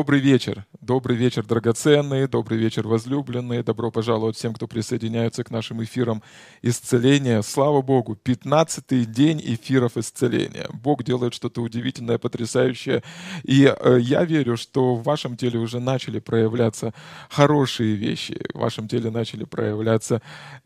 Добрый вечер. Добрый вечер, драгоценные. Добрый вечер, возлюбленные. Добро пожаловать всем, кто присоединяется к нашим эфирам исцеления. Слава Богу, 15-й день эфиров исцеления. Бог делает что-то удивительное, потрясающее. И э, я верю, что в вашем теле уже начали проявляться хорошие вещи. В вашем теле начали проявляться,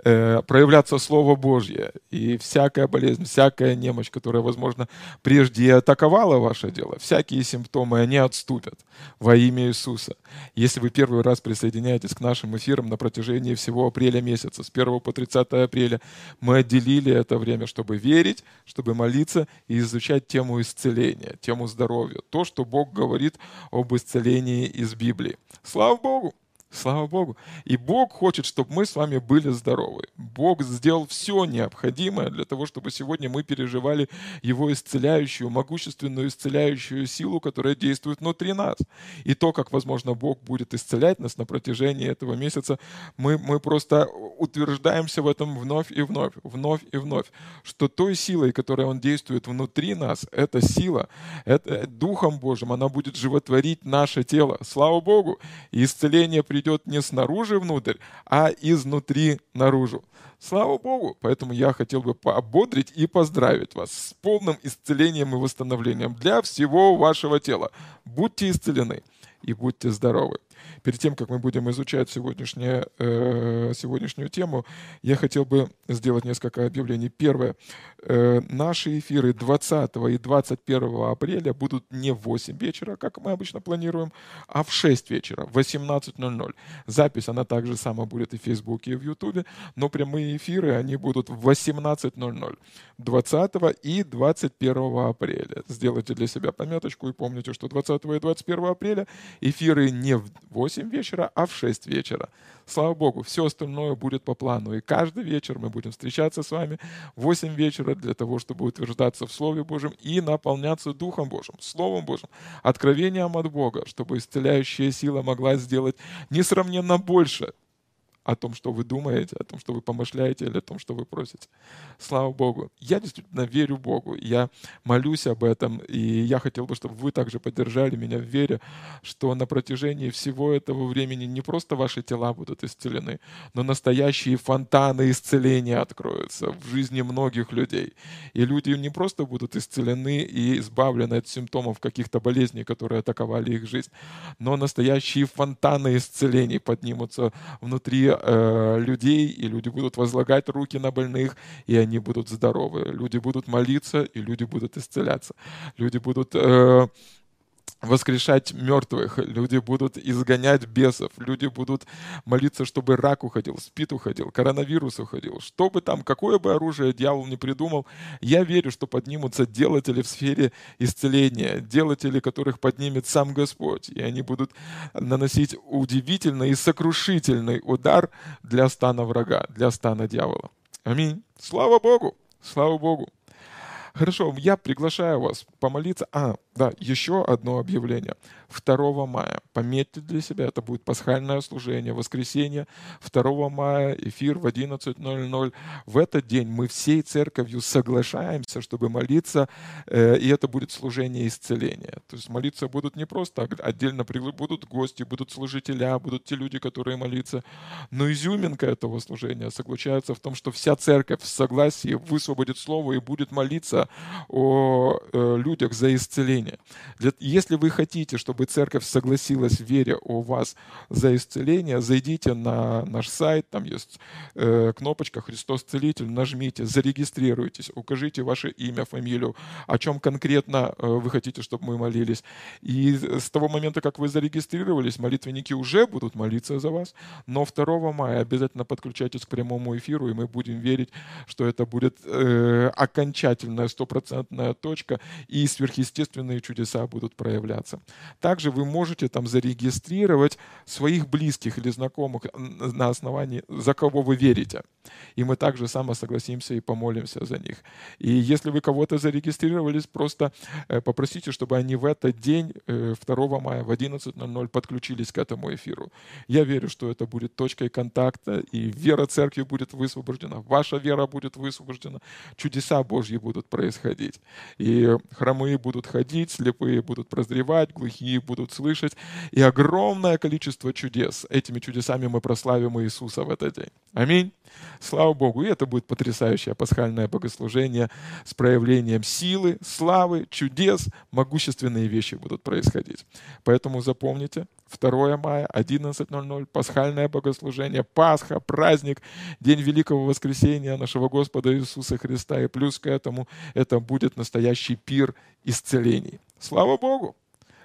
э, проявляться Слово Божье. И всякая болезнь, всякая немощь, которая, возможно, прежде и атаковала ваше дело, всякие симптомы, они отступят во имя Иисуса. Если вы первый раз присоединяетесь к нашим эфирам на протяжении всего апреля месяца, с 1 по 30 апреля, мы отделили это время, чтобы верить, чтобы молиться и изучать тему исцеления, тему здоровья, то, что Бог говорит об исцелении из Библии. Слава Богу! Слава Богу. И Бог хочет, чтобы мы с вами были здоровы. Бог сделал все необходимое для того, чтобы сегодня мы переживали Его исцеляющую, могущественную исцеляющую силу, которая действует внутри нас. И то, как, возможно, Бог будет исцелять нас на протяжении этого месяца, мы, мы просто утверждаемся в этом вновь и вновь, вновь и вновь, что той силой, которая Он действует внутри нас, эта сила, это Духом Божьим, она будет животворить наше тело. Слава Богу! И исцеление придет идет не снаружи внутрь, а изнутри наружу. Слава Богу! Поэтому я хотел бы поободрить и поздравить вас с полным исцелением и восстановлением для всего вашего тела. Будьте исцелены и будьте здоровы. Перед тем, как мы будем изучать сегодняшнее, э, сегодняшнюю тему, я хотел бы сделать несколько объявлений. Первое. Э, наши эфиры 20 и 21 апреля будут не в 8 вечера, как мы обычно планируем, а в 6 вечера, в 18.00. Запись, она также сама будет и в Фейсбуке, и в Ютубе, но прямые эфиры, они будут в 18.00. 20 и 21 апреля. Сделайте для себя пометочку и помните, что 20 и 21 апреля эфиры не в 8 вечера, а в 6 вечера. Слава Богу, все остальное будет по плану. И каждый вечер мы будем встречаться с вами в 8 вечера для того, чтобы утверждаться в Слове Божьем и наполняться Духом Божьим, Словом Божьим, откровением от Бога, чтобы исцеляющая сила могла сделать несравненно больше, о том, что вы думаете, о том, что вы помышляете или о том, что вы просите. Слава Богу. Я действительно верю Богу. Я молюсь об этом, и я хотел бы, чтобы вы также поддержали меня в вере, что на протяжении всего этого времени не просто ваши тела будут исцелены, но настоящие фонтаны исцеления откроются в жизни многих людей. И люди не просто будут исцелены и избавлены от симптомов каких-то болезней, которые атаковали их жизнь, но настоящие фонтаны исцелений поднимутся внутри э, людей, и люди будут возлагать руки на больных, и они будут здоровы. Люди будут молиться, и люди будут исцеляться. Люди будут э, воскрешать мертвых, люди будут изгонять бесов, люди будут молиться, чтобы рак уходил, спид уходил, коронавирус уходил, что бы там, какое бы оружие дьявол не придумал, я верю, что поднимутся делатели в сфере исцеления, делатели, которых поднимет сам Господь, и они будут наносить удивительный и сокрушительный удар для стана врага, для стана дьявола. Аминь. Слава Богу! Слава Богу! Хорошо, я приглашаю вас помолиться. А, да, еще одно объявление. 2 мая. Пометьте для себя, это будет пасхальное служение, воскресенье, 2 мая, эфир в 11.00. В этот день мы всей церковью соглашаемся, чтобы молиться, э, и это будет служение исцеления. То есть молиться будут не просто отдельно, будут гости, будут служителя, будут те люди, которые молятся. Но изюминка этого служения заключается в том, что вся церковь в согласии высвободит слово и будет молиться о э, людях за исцеление исцеления. Если вы хотите, чтобы церковь согласилась в вере о вас за исцеление, зайдите на наш сайт, там есть э, кнопочка «Христос Целитель», нажмите, зарегистрируйтесь, укажите ваше имя, фамилию, о чем конкретно э, вы хотите, чтобы мы молились. И с того момента, как вы зарегистрировались, молитвенники уже будут молиться за вас, но 2 мая обязательно подключайтесь к прямому эфиру, и мы будем верить, что это будет э, окончательная стопроцентная точка и сверхъестественный чудесные чудеса будут проявляться. Также вы можете там зарегистрировать своих близких или знакомых на основании, за кого вы верите. И мы также само согласимся и помолимся за них. И если вы кого-то зарегистрировались, просто э, попросите, чтобы они в этот день, 2 э, мая в 11.00 подключились к этому эфиру. Я верю, что это будет точкой контакта, и вера церкви будет высвобождена, ваша вера будет высвобождена, чудеса Божьи будут происходить. И хромые будут ходить, видеть, слепые будут прозревать, глухие будут слышать, и огромное количество чудес. Этими чудесами мы прославим Иисуса в этот день. Аминь. Слава Богу. И это будет потрясающее пасхальное богослужение с проявлением силы, славы, чудес, могущественные вещи будут происходить. Поэтому запомните, 2 мая, 11.00, пасхальное богослужение, Пасха, праздник, День Великого Воскресения нашего Господа Иисуса Христа. И плюс к этому это будет настоящий пир исцелений. Слава Богу!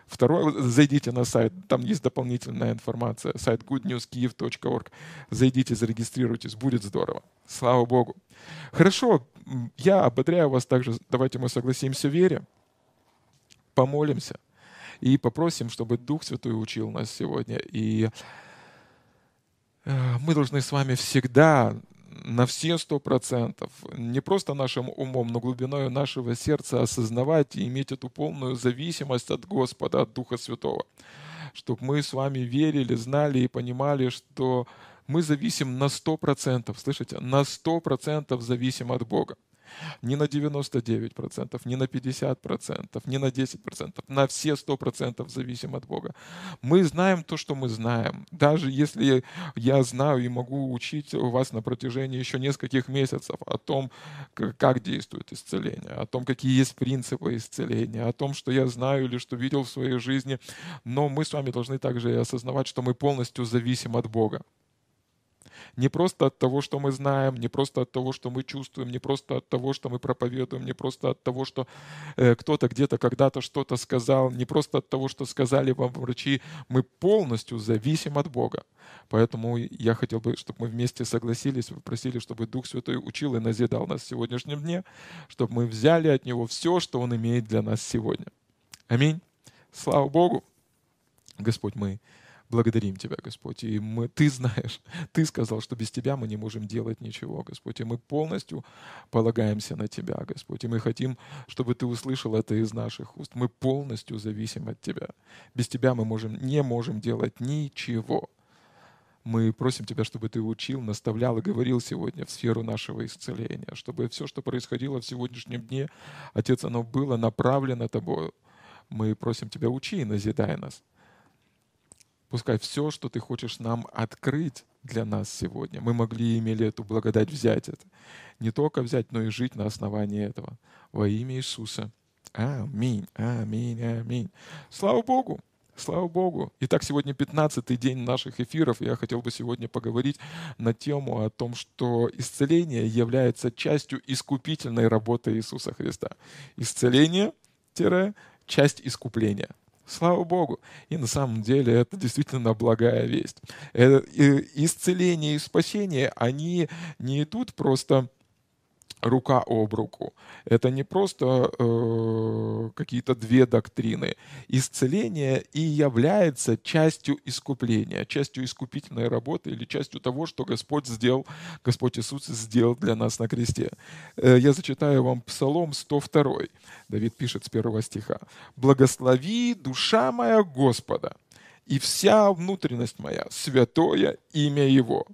Второе, зайдите на сайт, там есть дополнительная информация, сайт goodnewskiev.org. Зайдите, зарегистрируйтесь, будет здорово. Слава Богу. Хорошо, я ободряю вас также, давайте мы согласимся в вере, помолимся и попросим, чтобы Дух Святой учил нас сегодня. И э, мы должны с вами всегда на все сто процентов, не просто нашим умом, но глубиной нашего сердца осознавать и иметь эту полную зависимость от Господа, от Духа Святого. Чтобы мы с вами верили, знали и понимали, что мы зависим на сто процентов, слышите, на сто процентов зависим от Бога не на 99%, не на 50%, не на 10%, на все 100% зависим от Бога. Мы знаем то, что мы знаем. Даже если я знаю и могу учить вас на протяжении еще нескольких месяцев о том, как действует исцеление, о том, какие есть принципы исцеления, о том, что я знаю или что видел в своей жизни, но мы с вами должны также и осознавать, что мы полностью зависим от Бога. Не просто от того, что мы знаем, не просто от того, что мы чувствуем, не просто от того, что мы проповедуем, не просто от того, что э, кто-то где-то когда-то что-то сказал, не просто от того, что сказали вам врачи. Мы полностью зависим от Бога. Поэтому я хотел бы, чтобы мы вместе согласились, попросили, чтобы Дух Святой учил и назидал нас в сегодняшнем дне, чтобы мы взяли от Него все, что Он имеет для нас сегодня. Аминь. Слава Богу. Господь, мы благодарим Тебя, Господь. И мы, Ты знаешь, Ты сказал, что без Тебя мы не можем делать ничего, Господь. И мы полностью полагаемся на Тебя, Господь. И мы хотим, чтобы Ты услышал это из наших уст. Мы полностью зависим от Тебя. Без Тебя мы можем, не можем делать ничего. Мы просим Тебя, чтобы Ты учил, наставлял и говорил сегодня в сферу нашего исцеления, чтобы все, что происходило в сегодняшнем дне, Отец, оно было направлено Тобою. Мы просим Тебя, учи и назидай нас. Пускай все, что ты хочешь нам открыть для нас сегодня, мы могли и имели эту благодать взять это. Не только взять, но и жить на основании этого. Во имя Иисуса. Аминь, аминь, аминь. Слава Богу! Слава Богу! Итак, сегодня 15-й день наших эфиров. Я хотел бы сегодня поговорить на тему о том, что исцеление является частью искупительной работы Иисуса Христа. Исцеление – часть искупления. Слава Богу. И на самом деле это действительно благая весть. Э, исцеление и спасение, они не идут просто рука об руку. Это не просто э, какие-то две доктрины. Исцеление и является частью искупления, частью искупительной работы или частью того, что Господь сделал, Господь Иисус сделал для нас на кресте. Э, я зачитаю вам Псалом 102. Давид пишет с первого стиха. «Благослови душа моя Господа, и вся внутренность моя, святое имя Его».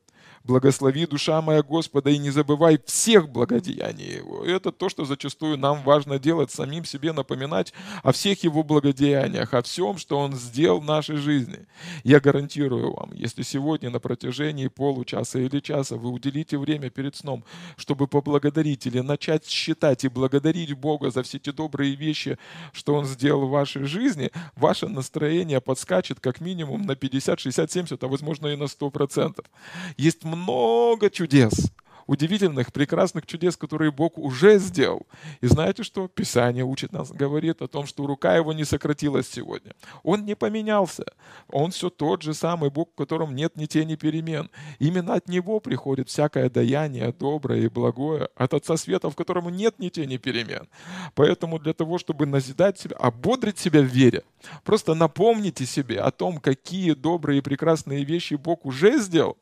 Благослови душа моя Господа и не забывай всех благодеяний Его. Это то, что зачастую нам важно делать, самим себе напоминать о всех Его благодеяниях, о всем, что Он сделал в нашей жизни. Я гарантирую вам, если сегодня на протяжении получаса или часа вы уделите время перед сном, чтобы поблагодарить или начать считать и благодарить Бога за все те добрые вещи, что Он сделал в вашей жизни, ваше настроение подскачет как минимум на 50, 60, 70, а возможно и на 100%. Есть много чудес, удивительных, прекрасных чудес, которые Бог уже сделал. И знаете что? Писание учит нас, говорит о том, что рука его не сократилась сегодня. Он не поменялся. Он все тот же самый Бог, в котором нет ни тени перемен. Именно от Него приходит всякое даяние доброе и благое, от Отца Света, в котором нет ни тени перемен. Поэтому для того, чтобы назидать себя, ободрить себя в вере, просто напомните себе о том, какие добрые и прекрасные вещи Бог уже сделал,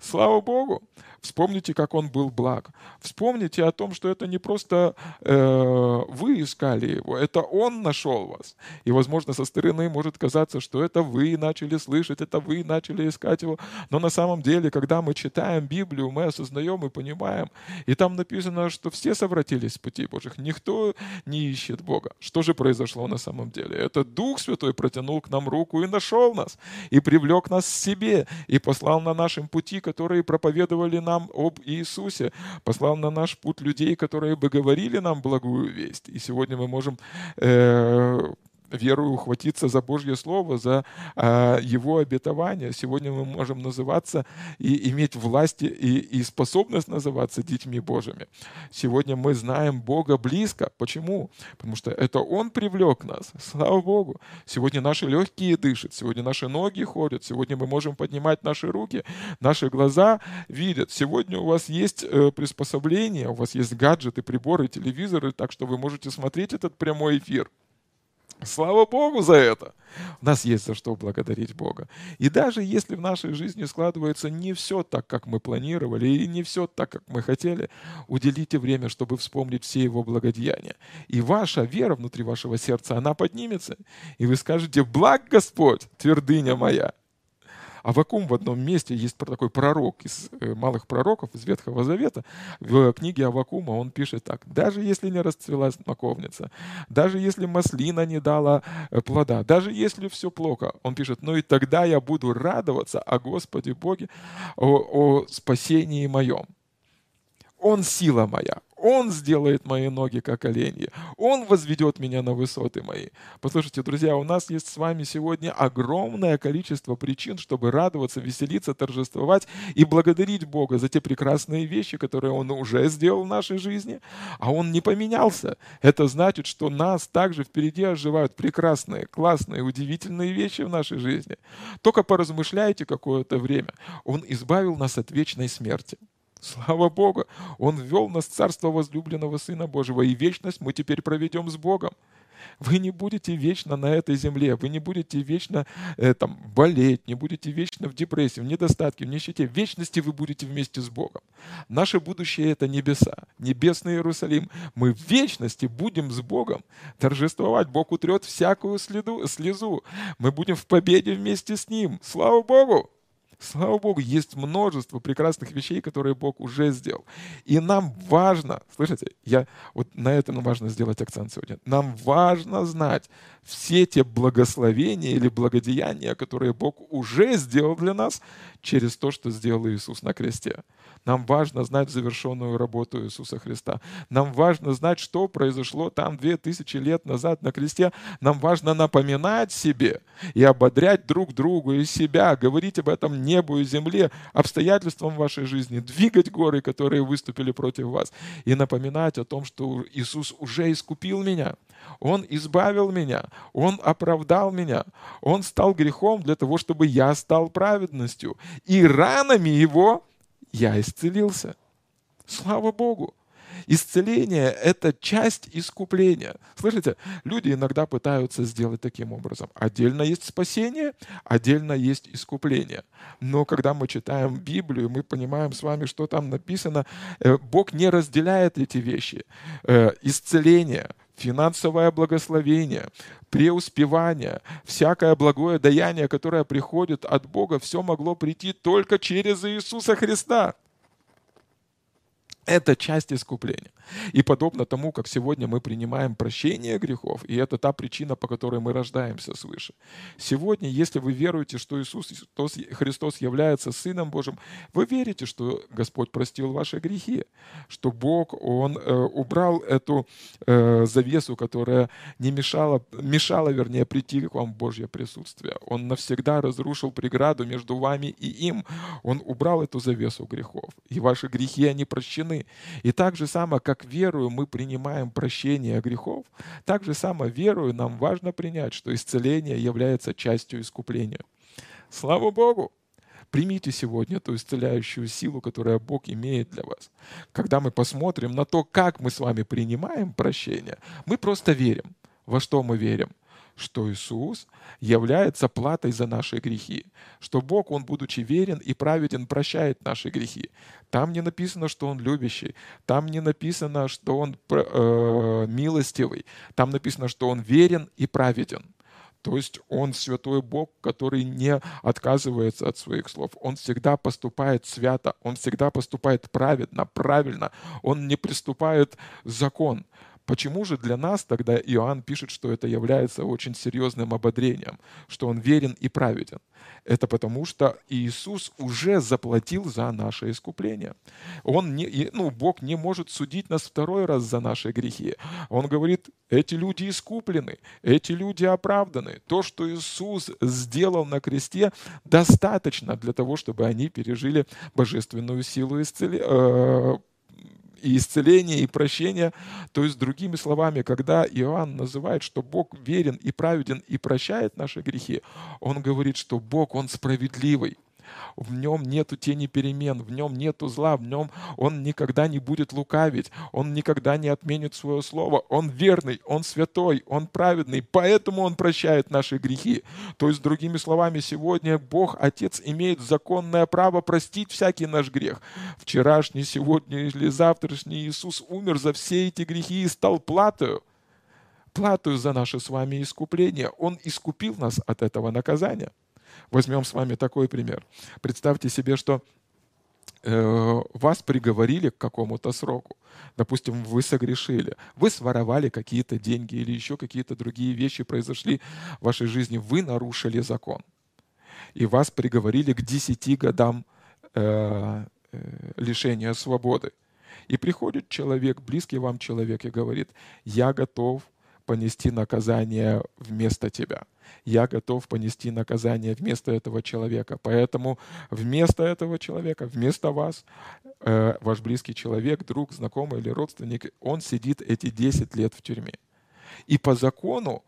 Слава Богу! Вспомните, как он был благ. Вспомните о том, что это не просто э, вы искали его, это он нашел вас. И, возможно, со стороны может казаться, что это вы начали слышать, это вы начали искать его. Но на самом деле, когда мы читаем Библию, мы осознаем и понимаем. И там написано, что все совратились с пути Божьих. Никто не ищет Бога. Что же произошло на самом деле? Это Дух Святой протянул к нам руку и нашел нас, и привлек нас к себе, и послал на нашем пути, которые проповедовали нам об Иисусе, послал на наш путь людей, которые бы говорили нам благую весть. И сегодня мы можем э, верою ухватиться за Божье Слово, за а, Его обетование. Сегодня мы можем называться и иметь власть и, и способность называться детьми Божьими. Сегодня мы знаем Бога близко. Почему? Потому что это Он привлек нас. Слава Богу. Сегодня наши легкие дышат, сегодня наши ноги ходят, сегодня мы можем поднимать наши руки, наши глаза видят. Сегодня у вас есть э, приспособления, у вас есть гаджеты, приборы, телевизоры, так что вы можете смотреть этот прямой эфир. Слава Богу за это. У нас есть за что благодарить Бога. И даже если в нашей жизни складывается не все так, как мы планировали, и не все так, как мы хотели, уделите время, чтобы вспомнить все Его благодеяния. И ваша вера внутри вашего сердца, она поднимется. И вы скажете, благ Господь, твердыня моя. Авакум в одном месте, есть такой пророк из э, малых пророков из Ветхого Завета, в книге Авакума он пишет так. «Даже если не расцвела смоковница, даже если маслина не дала э, плода, даже если все плохо», он пишет, «но и тогда я буду радоваться о Господе Боге, о, о спасении моем». Он сила моя, он сделает мои ноги как оленьи. Он возведет меня на высоты мои. Послушайте, друзья, у нас есть с вами сегодня огромное количество причин, чтобы радоваться, веселиться, торжествовать и благодарить Бога за те прекрасные вещи, которые Он уже сделал в нашей жизни, а Он не поменялся. Это значит, что нас также впереди оживают прекрасные, классные, удивительные вещи в нашей жизни. Только поразмышляйте какое-то время. Он избавил нас от вечной смерти. Слава Богу! Он ввел нас в царство возлюбленного Сына Божьего, и вечность мы теперь проведем с Богом. Вы не будете вечно на этой земле, вы не будете вечно э, там, болеть, не будете вечно в депрессии, в недостатке, в нищете. В вечности вы будете вместе с Богом. Наше будущее — это небеса, небесный Иерусалим. Мы в вечности будем с Богом торжествовать. Бог утрет всякую следу, слезу. Мы будем в победе вместе с Ним. Слава Богу! Слава Богу, есть множество прекрасных вещей, которые Бог уже сделал. И нам важно, слышите, я вот на этом важно сделать акцент сегодня. Нам важно знать все те благословения или благодеяния, которые Бог уже сделал для нас через то, что сделал Иисус на кресте. Нам важно знать завершенную работу Иисуса Христа. Нам важно знать, что произошло там две тысячи лет назад на кресте. Нам важно напоминать себе и ободрять друг другу и себя, говорить об этом небу и земле, обстоятельствам вашей жизни, двигать горы, которые выступили против вас, и напоминать о том, что Иисус уже искупил меня. Он избавил меня, Он оправдал меня, Он стал грехом для того, чтобы я стал праведностью. И ранами Его я исцелился. Слава Богу! Исцеление — это часть искупления. Слышите, люди иногда пытаются сделать таким образом. Отдельно есть спасение, отдельно есть искупление. Но когда мы читаем Библию, мы понимаем с вами, что там написано. Э, Бог не разделяет эти вещи. Э, исцеление, финансовое благословение, преуспевание, всякое благое даяние, которое приходит от Бога, все могло прийти только через Иисуса Христа. Это часть искупления. И подобно тому, как сегодня мы принимаем прощение грехов, и это та причина, по которой мы рождаемся свыше. Сегодня, если вы веруете, что Иисус Христос является Сыном Божьим, вы верите, что Господь простил ваши грехи, что Бог, Он э, убрал эту э, завесу, которая не мешала, мешала, вернее, прийти к вам в Божье присутствие. Он навсегда разрушил преграду между вами и им. Он убрал эту завесу грехов. И ваши грехи, они прощены стороны. И так же само, как верую, мы принимаем прощение грехов, так же само верую, нам важно принять, что исцеление является частью искупления. Слава Богу! Примите сегодня эту исцеляющую силу, которую Бог имеет для вас. Когда мы посмотрим на то, как мы с вами принимаем прощение, мы просто верим. Во что мы верим? Что Иисус является платой за наши грехи, что Бог, Он, будучи верен и праведен, прощает наши грехи. Там не написано, что Он любящий, там не написано, что Он э, милостивый, там написано, что Он верен и праведен. То есть он святой Бог, который не отказывается от своих слов. Он всегда поступает свято, он всегда поступает праведно, правильно. Он не приступает закон. Почему же для нас тогда Иоанн пишет, что это является очень серьезным ободрением, что он верен и праведен? Это потому, что Иисус уже заплатил за наше искупление. Он не, ну, Бог не может судить нас второй раз за наши грехи. Он говорит, эти люди искуплены, эти люди оправданы. То, что Иисус сделал на кресте, достаточно для того, чтобы они пережили божественную силу исцеления и исцеление, и прощение. То есть, другими словами, когда Иоанн называет, что Бог верен и праведен и прощает наши грехи, он говорит, что Бог, Он справедливый в нем нету тени перемен, в нем нету зла, в нем он никогда не будет лукавить, он никогда не отменит свое слово, он верный, он святой, он праведный, поэтому он прощает наши грехи. То есть, другими словами, сегодня Бог, Отец, имеет законное право простить всякий наш грех. Вчерашний, сегодня или завтрашний Иисус умер за все эти грехи и стал платою платою за наше с вами искупление. Он искупил нас от этого наказания. Возьмем с вами такой пример. Представьте себе, что э, вас приговорили к какому-то сроку. Допустим, вы согрешили, вы своровали какие-то деньги или еще какие-то другие вещи произошли в вашей жизни, вы нарушили закон. И вас приговорили к 10 годам э, э, лишения свободы. И приходит человек, близкий вам человек, и говорит, я готов понести наказание вместо тебя. Я готов понести наказание вместо этого человека. Поэтому вместо этого человека, вместо вас, э, ваш близкий человек, друг, знакомый или родственник, он сидит эти 10 лет в тюрьме. И по закону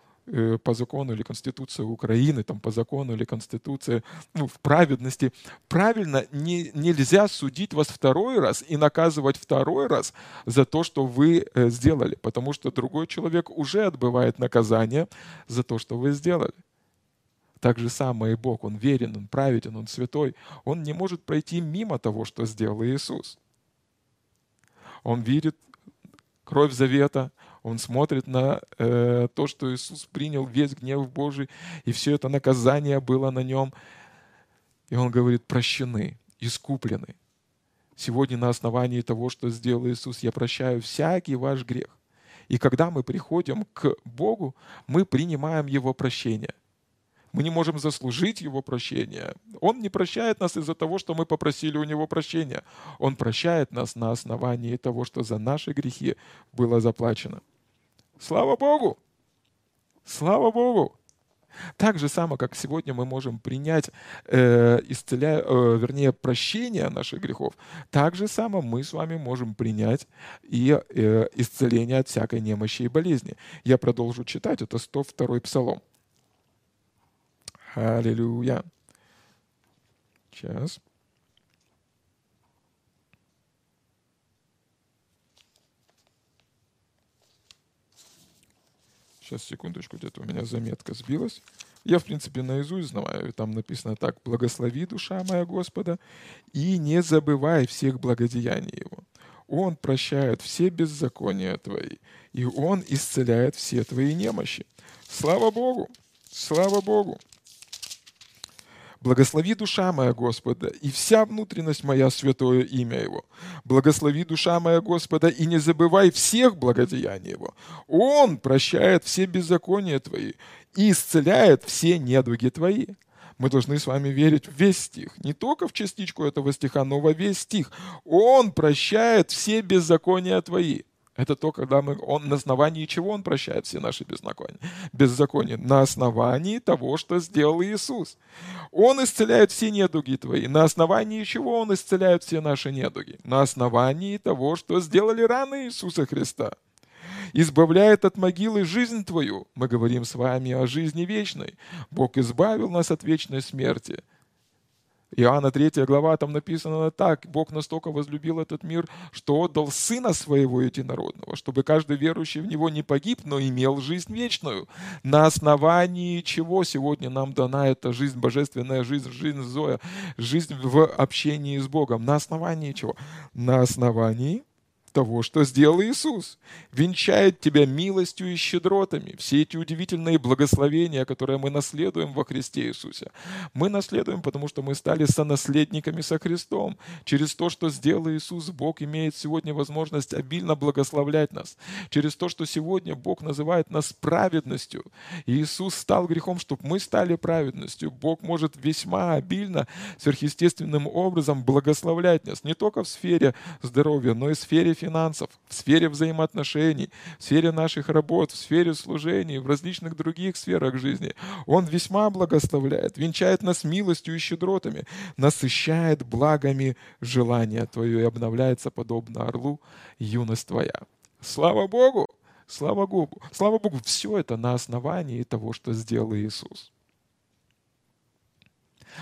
по закону или Конституции Украины, там, по закону или Конституции, ну, в праведности, правильно не, нельзя судить вас второй раз и наказывать второй раз за то, что вы э, сделали, потому что другой человек уже отбывает наказание за то, что вы сделали. Так же самое и Бог, Он верен, Он праведен, Он святой. Он не может пройти мимо того, что сделал Иисус. Он видит кровь завета, он смотрит на э, то, что Иисус принял весь гнев Божий, и все это наказание было на нем. И он говорит, прощены, искуплены. Сегодня на основании того, что сделал Иисус, я прощаю всякий ваш грех. И когда мы приходим к Богу, мы принимаем Его прощение – мы не можем заслужить Его прощения. Он не прощает нас из-за того, что мы попросили у Него прощения. Он прощает нас на основании того, что за наши грехи было заплачено. Слава Богу! Слава Богу! Так же само, как сегодня мы можем принять, э, исцеля, э, вернее, прощение наших грехов, так же само мы с вами можем принять и э, исцеление от всякой немощи и болезни. Я продолжу читать, это 102 псалом. Аллилуйя. Сейчас. Сейчас, секундочку, где-то у меня заметка сбилась. Я, в принципе, наизусть знаю. Там написано так. «Благослови, душа моя Господа, и не забывай всех благодеяний Его. Он прощает все беззакония твои, и Он исцеляет все твои немощи». Слава Богу! Слава Богу! Благослови душа моя Господа, и вся внутренность моя святое имя Его. Благослови душа моя Господа, и не забывай всех благодеяний Его. Он прощает все беззакония Твои и исцеляет все недуги Твои. Мы должны с вами верить в весь стих. Не только в частичку этого стиха, но во весь стих. Он прощает все беззакония Твои. Это то, когда мы, он, на основании чего он прощает все наши беззакония? беззакония? На основании того, что сделал Иисус. Он исцеляет все недуги твои. На основании чего он исцеляет все наши недуги? На основании того, что сделали раны Иисуса Христа. Избавляет от могилы жизнь твою. Мы говорим с вами о жизни вечной. Бог избавил нас от вечной смерти Иоанна 3 глава, там написано так. Бог настолько возлюбил этот мир, что отдал Сына Своего Единородного, чтобы каждый верующий в Него не погиб, но имел жизнь вечную. На основании чего сегодня нам дана эта жизнь, божественная жизнь, жизнь Зоя, жизнь в общении с Богом? На основании чего? На основании того, что сделал Иисус. Венчает тебя милостью и щедротами. Все эти удивительные благословения, которые мы наследуем во Христе Иисусе. Мы наследуем, потому что мы стали сонаследниками со Христом. Через то, что сделал Иисус, Бог имеет сегодня возможность обильно благословлять нас. Через то, что сегодня Бог называет нас праведностью. Иисус стал грехом, чтобы мы стали праведностью. Бог может весьма обильно, сверхъестественным образом благословлять нас. Не только в сфере здоровья, но и в сфере финансов, в сфере взаимоотношений, в сфере наших работ, в сфере служений, в различных других сферах жизни. Он весьма благословляет, венчает нас милостью и щедротами, насыщает благами желания Твое и обновляется подобно орлу юность Твоя. Слава Богу! Слава Богу! Слава Богу! Все это на основании того, что сделал Иисус.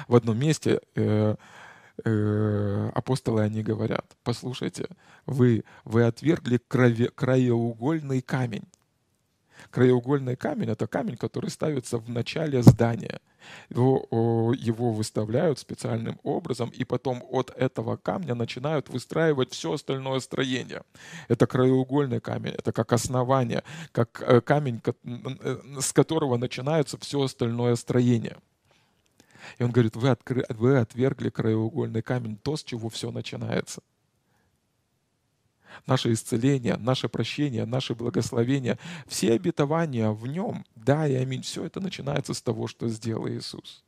В одном месте э, э, апостолы они говорят, послушайте, вы, вы отвергли крове, краеугольный камень. Краеугольный камень — это камень, который ставится в начале здания. Его, его выставляют специальным образом, и потом от этого камня начинают выстраивать все остальное строение. Это краеугольный камень, это как основание, как э, камень, э, с которого начинается все остальное строение. И он говорит, вы, откры, вы отвергли краеугольный камень, то, с чего все начинается. Наше исцеление, наше прощение, наше благословение, все обетования в нем, да и аминь, все это начинается с того, что сделал Иисус.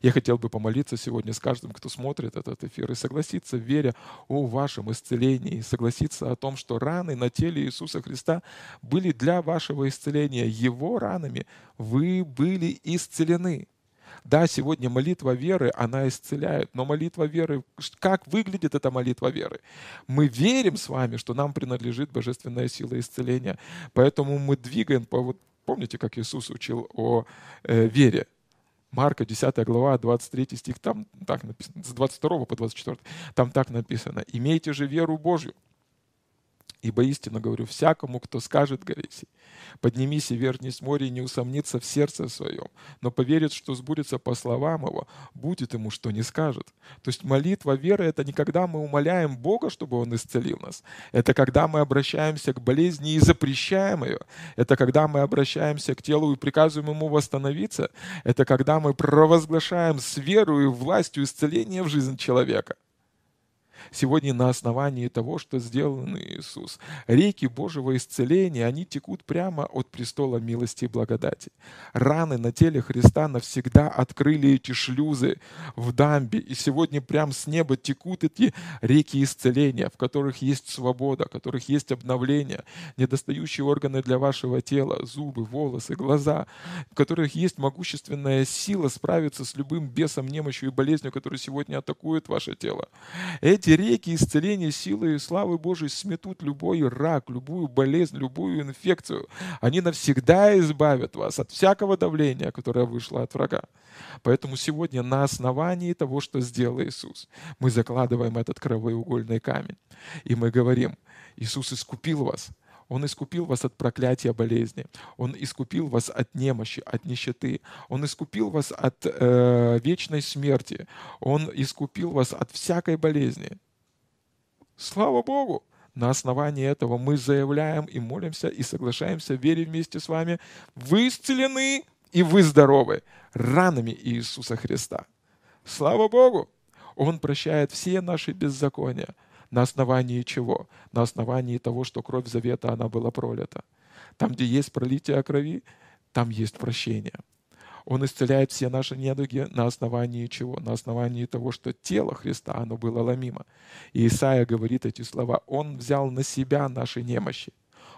Я хотел бы помолиться сегодня с каждым, кто смотрит этот эфир, и согласиться, веря о вашем исцелении, и согласиться о том, что раны на теле Иисуса Христа были для вашего исцеления. Его ранами вы были исцелены. Да, сегодня молитва веры, она исцеляет, но молитва веры, как выглядит эта молитва веры? Мы верим с вами, что нам принадлежит божественная сила исцеления, поэтому мы двигаем по вот Помните, как Иисус учил о э, вере? Марка, 10 глава, 23 стих, там так написано, с 22 по 24, там так написано, «Имейте же веру Божью, Ибо истинно говорю, всякому, кто скажет горе поднимись и вернись море, и не усомнится в сердце своем, но поверит, что сбудется по словам его, будет ему, что не скажет. То есть молитва веры — это не когда мы умоляем Бога, чтобы Он исцелил нас. Это когда мы обращаемся к болезни и запрещаем ее. Это когда мы обращаемся к телу и приказываем ему восстановиться. Это когда мы провозглашаем с верой и властью исцеления в жизнь человека сегодня на основании того, что сделан Иисус. Реки Божьего исцеления, они текут прямо от престола милости и благодати. Раны на теле Христа навсегда открыли эти шлюзы в дамбе, и сегодня прямо с неба текут эти реки исцеления, в которых есть свобода, в которых есть обновление, недостающие органы для вашего тела, зубы, волосы, глаза, в которых есть могущественная сила справиться с любым бесом, немощью и болезнью, которые сегодня атакуют ваше тело. Эти реки исцеления, силы и славы Божией сметут любой рак, любую болезнь, любую инфекцию. Они навсегда избавят вас от всякого давления, которое вышло от врага. Поэтому сегодня на основании того, что сделал Иисус, мы закладываем этот кровоугольный камень. И мы говорим, Иисус искупил вас, он искупил вас от проклятия болезни. Он искупил вас от немощи, от нищеты. Он искупил вас от э, вечной смерти. Он искупил вас от всякой болезни. Слава Богу! На основании этого мы заявляем и молимся и соглашаемся, верим вместе с вами. Вы исцелены и вы здоровы ранами Иисуса Христа. Слава Богу! Он прощает все наши беззакония. На основании чего? На основании того, что кровь завета, она была пролита. Там, где есть пролитие крови, там есть прощение. Он исцеляет все наши недуги на основании чего? На основании того, что тело Христа, оно было ломимо. И Исаия говорит эти слова. Он взял на себя наши немощи.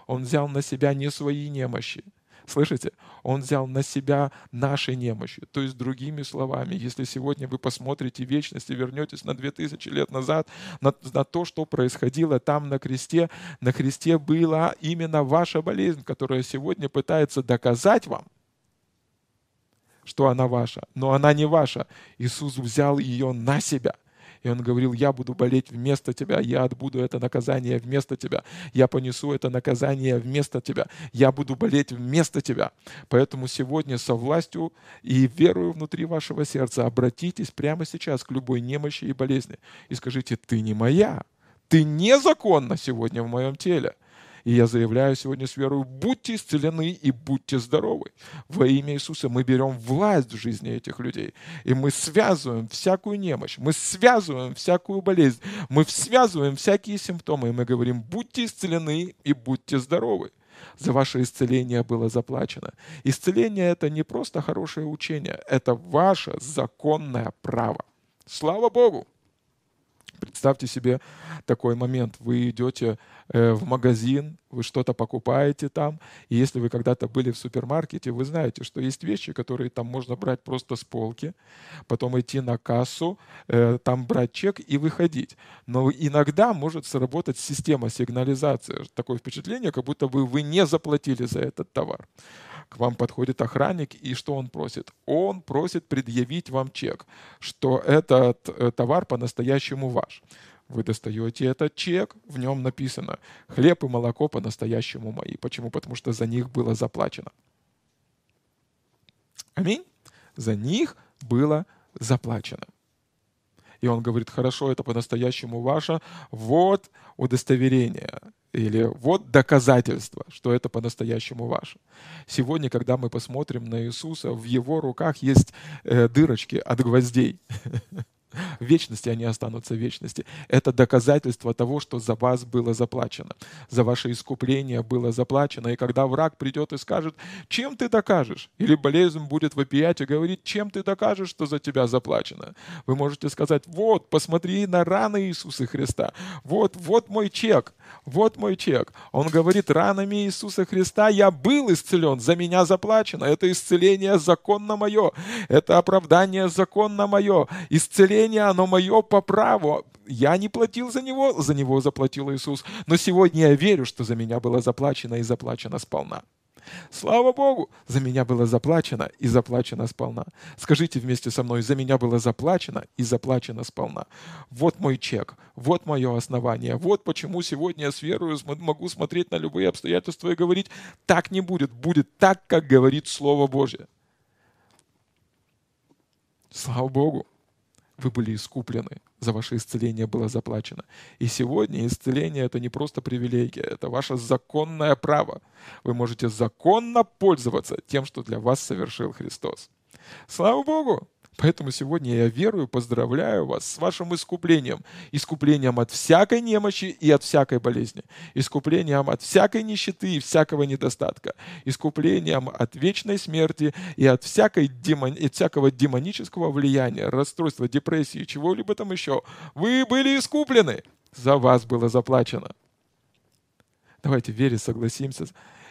Он взял на себя не свои немощи. Слышите? Он взял на себя наши немощи. То есть, другими словами, если сегодня вы посмотрите вечность и вернетесь на 2000 лет назад, на, на то, что происходило там на кресте, на кресте была именно ваша болезнь, которая сегодня пытается доказать вам, что она ваша, но она не ваша. Иисус взял ее на себя. И он говорил, я буду болеть вместо тебя, я отбуду это наказание вместо тебя, я понесу это наказание вместо тебя, я буду болеть вместо тебя. Поэтому сегодня со властью и верою внутри вашего сердца обратитесь прямо сейчас к любой немощи и болезни и скажите, ты не моя, ты незаконна сегодня в моем теле. И я заявляю сегодня с верой, будьте исцелены и будьте здоровы. Во имя Иисуса мы берем власть в жизни этих людей. И мы связываем всякую немощь, мы связываем всякую болезнь, мы связываем всякие симптомы. И мы говорим, будьте исцелены и будьте здоровы за ваше исцеление было заплачено. Исцеление — это не просто хорошее учение, это ваше законное право. Слава Богу! Представьте себе такой момент. Вы идете э, в магазин, вы что-то покупаете там, и если вы когда-то были в супермаркете, вы знаете, что есть вещи, которые там можно брать просто с полки, потом идти на кассу, э, там брать чек и выходить. Но иногда может сработать система сигнализации. Такое впечатление, как будто бы вы не заплатили за этот товар к вам подходит охранник, и что он просит? Он просит предъявить вам чек, что этот э, товар по-настоящему ваш. Вы достаете этот чек, в нем написано «Хлеб и молоко по-настоящему мои». Почему? Потому что за них было заплачено. Аминь. За них было заплачено. И он говорит, хорошо, это по-настоящему ваше, вот удостоверение или вот доказательство, что это по-настоящему ваше. Сегодня, когда мы посмотрим на Иисуса, в его руках есть э, дырочки от гвоздей. В вечности они останутся в вечности. Это доказательство того, что за вас было заплачено. За ваше искупление было заплачено. И когда враг придет и скажет, чем ты докажешь? Или болезнь будет вопиять и говорить, чем ты докажешь, что за тебя заплачено? Вы можете сказать, вот, посмотри на раны Иисуса Христа. Вот, вот мой чек. Вот мой чек. Он говорит, ранами Иисуса Христа я был исцелен, за меня заплачено. Это исцеление законно мое. Это оправдание законно мое. Исцеление, оно мое по праву. Я не платил за него, за него заплатил Иисус. Но сегодня я верю, что за меня было заплачено и заплачено сполна. Слава Богу, за меня было заплачено и заплачено сполна. Скажите вместе со мной, за меня было заплачено и заплачено сполна. Вот мой чек, вот мое основание, вот почему сегодня я с верою могу смотреть на любые обстоятельства и говорить, так не будет, будет так, как говорит Слово Божье. Слава Богу вы были искуплены, за ваше исцеление было заплачено. И сегодня исцеление — это не просто привилегия, это ваше законное право. Вы можете законно пользоваться тем, что для вас совершил Христос. Слава Богу! Поэтому сегодня я верую, поздравляю вас с вашим искуплением. Искуплением от всякой немощи и от всякой болезни. Искуплением от всякой нищеты и всякого недостатка. Искуплением от вечной смерти и от всякой демон... и всякого демонического влияния, расстройства, депрессии, чего-либо там еще. Вы были искуплены. За вас было заплачено. Давайте вере согласимся,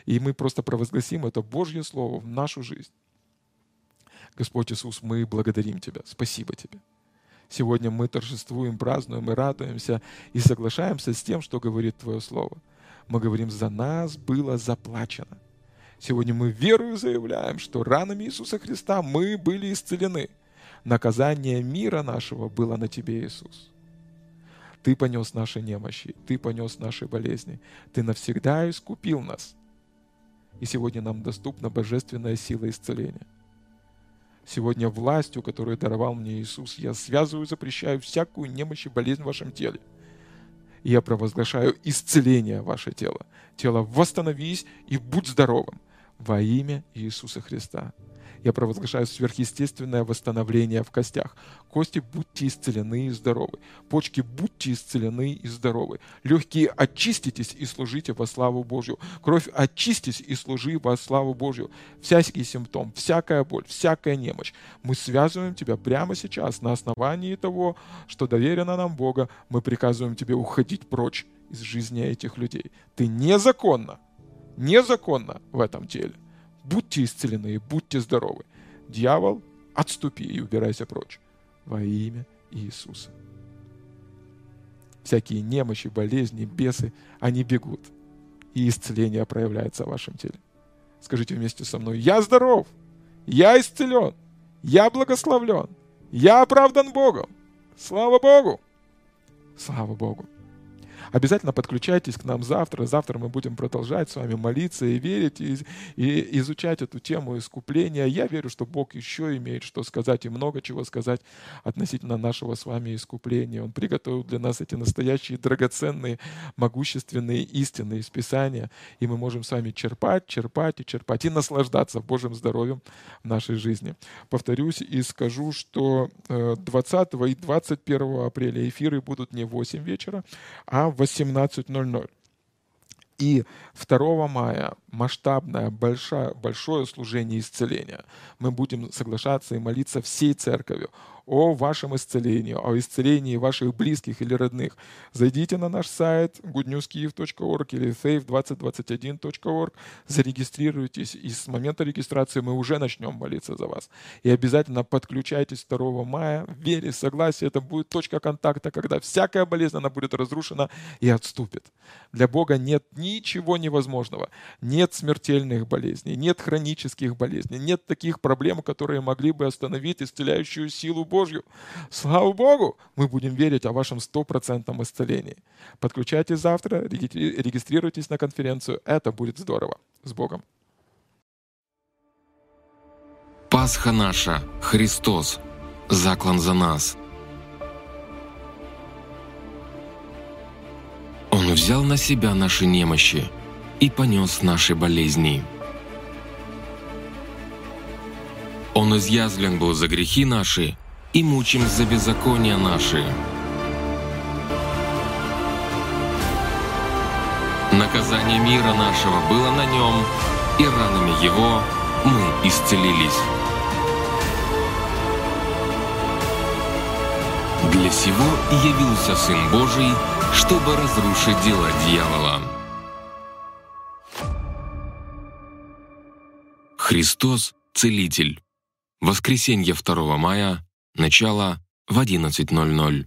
и мы просто провозгласим это Божье Слово в нашу жизнь. Господь Иисус, мы благодарим Тебя. Спасибо Тебе. Сегодня мы торжествуем, празднуем и радуемся и соглашаемся с тем, что говорит Твое Слово. Мы говорим, за нас было заплачено. Сегодня мы верою заявляем, что ранами Иисуса Христа мы были исцелены. Наказание мира нашего было на Тебе, Иисус. Ты понес наши немощи, Ты понес наши болезни. Ты навсегда искупил нас. И сегодня нам доступна божественная сила исцеления. Сегодня властью, которую даровал мне Иисус, я связываю, запрещаю всякую немощь и болезнь в вашем теле. Я провозглашаю исцеление ваше тело. Тело, восстановись и будь здоровым во имя Иисуса Христа. Я провозглашаю сверхъестественное восстановление в костях. Кости, будьте исцелены и здоровы. Почки, будьте исцелены и здоровы. Легкие, очиститесь и служите во славу Божью. Кровь, очистись и служи во славу Божью. Всякий симптом, всякая боль, всякая немощь. Мы связываем тебя прямо сейчас на основании того, что доверено нам Бога. Мы приказываем тебе уходить прочь из жизни этих людей. Ты незаконно, незаконно в этом теле будьте исцелены, будьте здоровы. Дьявол, отступи и убирайся прочь. Во имя Иисуса. Всякие немощи, болезни, бесы, они бегут. И исцеление проявляется в вашем теле. Скажите вместе со мной, я здоров, я исцелен Я благословлен. Я оправдан Богом. Слава Богу! Слава Богу! Обязательно подключайтесь к нам завтра. Завтра мы будем продолжать с вами молиться и верить, и, и изучать эту тему искупления. Я верю, что Бог еще имеет что сказать и много чего сказать относительно нашего с вами искупления. Он приготовил для нас эти настоящие драгоценные, могущественные истины из Писания, и мы можем с вами черпать, черпать и черпать, и наслаждаться Божьим здоровьем в нашей жизни. Повторюсь и скажу, что 20 э, и 21 апреля эфиры будут не в 8 вечера, а в 18.00. И 2 мая масштабное, большое, большое служение исцеления. Мы будем соглашаться и молиться всей церковью о вашем исцелении, о исцелении ваших близких или родных, зайдите на наш сайт goodnewskiev.org или faith2021.org, зарегистрируйтесь, и с момента регистрации мы уже начнем молиться за вас. И обязательно подключайтесь 2 мая, в вере, согласии, это будет точка контакта, когда всякая болезнь, она будет разрушена и отступит. Для Бога нет ничего невозможного. Нет смертельных болезней, нет хронических болезней, нет таких проблем, которые могли бы остановить исцеляющую силу Божью. Слава Богу! Мы будем верить о вашем стопроцентном исцелении. Подключайтесь завтра, регистрируйтесь на конференцию. Это будет здорово. С Богом! Пасха наша, Христос, заклан за нас. Он взял на себя наши немощи и понес наши болезни. Он изъязвлен был за грехи наши и мучим за беззакония наши. Наказание мира нашего было на нем, и ранами его мы исцелились. Для сего явился Сын Божий, чтобы разрушить дела дьявола. Христос – Целитель. Воскресенье 2 мая Начало в 11.00.